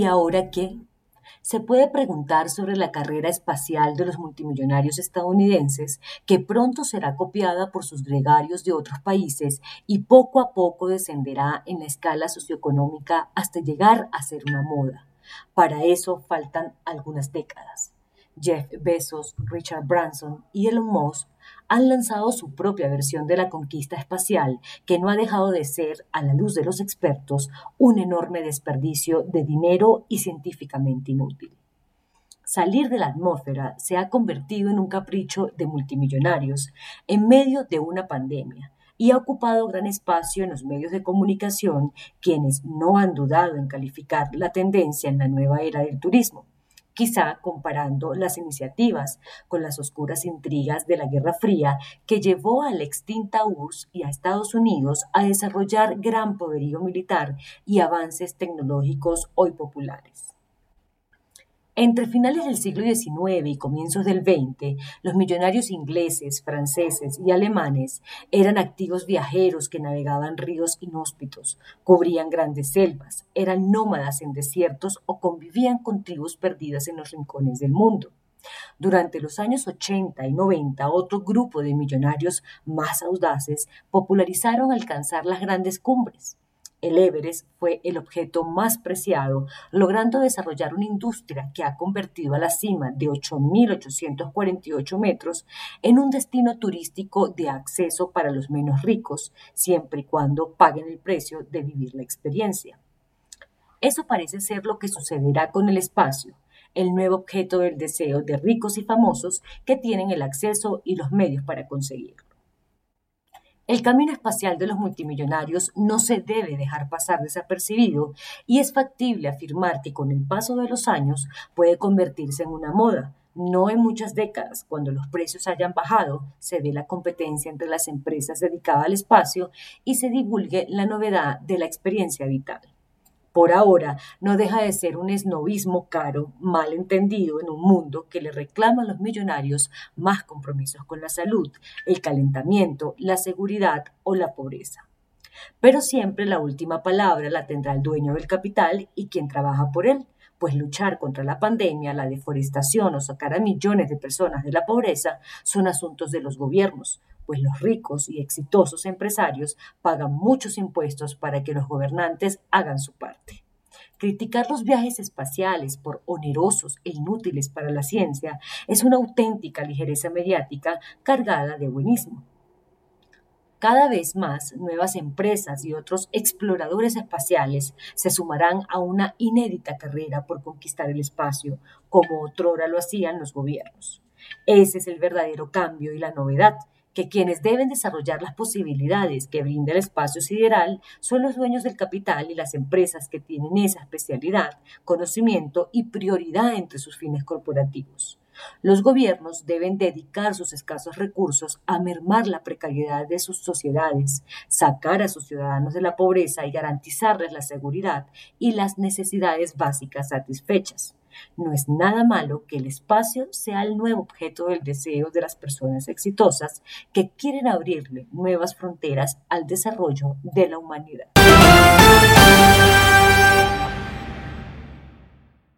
¿Y ahora qué? Se puede preguntar sobre la carrera espacial de los multimillonarios estadounidenses, que pronto será copiada por sus gregarios de otros países y poco a poco descenderá en la escala socioeconómica hasta llegar a ser una moda. Para eso faltan algunas décadas. Jeff Bezos, Richard Branson y Elon Musk han lanzado su propia versión de la conquista espacial que no ha dejado de ser, a la luz de los expertos, un enorme desperdicio de dinero y científicamente inútil. Salir de la atmósfera se ha convertido en un capricho de multimillonarios en medio de una pandemia y ha ocupado gran espacio en los medios de comunicación, quienes no han dudado en calificar la tendencia en la nueva era del turismo quizá comparando las iniciativas con las oscuras intrigas de la Guerra Fría que llevó a la extinta URSS y a Estados Unidos a desarrollar gran poderío militar y avances tecnológicos hoy populares. Entre finales del siglo XIX y comienzos del XX, los millonarios ingleses, franceses y alemanes eran activos viajeros que navegaban ríos inhóspitos, cubrían grandes selvas, eran nómadas en desiertos o convivían con tribus perdidas en los rincones del mundo. Durante los años 80 y 90, otro grupo de millonarios más audaces popularizaron alcanzar las grandes cumbres. El Everest fue el objeto más preciado, logrando desarrollar una industria que ha convertido a la cima de 8.848 metros en un destino turístico de acceso para los menos ricos, siempre y cuando paguen el precio de vivir la experiencia. Eso parece ser lo que sucederá con el espacio, el nuevo objeto del deseo de ricos y famosos que tienen el acceso y los medios para conseguirlo. El camino espacial de los multimillonarios no se debe dejar pasar desapercibido y es factible afirmar que con el paso de los años puede convertirse en una moda. No en muchas décadas, cuando los precios hayan bajado, se dé la competencia entre las empresas dedicadas al espacio y se divulgue la novedad de la experiencia vital por ahora no deja de ser un esnovismo caro, mal entendido en un mundo que le reclama a los millonarios más compromisos con la salud, el calentamiento, la seguridad o la pobreza. Pero siempre la última palabra la tendrá el dueño del capital y quien trabaja por él, pues luchar contra la pandemia, la deforestación o sacar a millones de personas de la pobreza son asuntos de los gobiernos, pues los ricos y exitosos empresarios pagan muchos impuestos para que los gobernantes hagan su parte. Criticar los viajes espaciales por onerosos e inútiles para la ciencia es una auténtica ligereza mediática cargada de buenismo. Cada vez más nuevas empresas y otros exploradores espaciales se sumarán a una inédita carrera por conquistar el espacio, como otrora lo hacían los gobiernos. Ese es el verdadero cambio y la novedad, que quienes deben desarrollar las posibilidades que brinda el espacio sideral son los dueños del capital y las empresas que tienen esa especialidad, conocimiento y prioridad entre sus fines corporativos. Los gobiernos deben dedicar sus escasos recursos a mermar la precariedad de sus sociedades, sacar a sus ciudadanos de la pobreza y garantizarles la seguridad y las necesidades básicas satisfechas. No es nada malo que el espacio sea el nuevo objeto del deseo de las personas exitosas que quieren abrirle nuevas fronteras al desarrollo de la humanidad.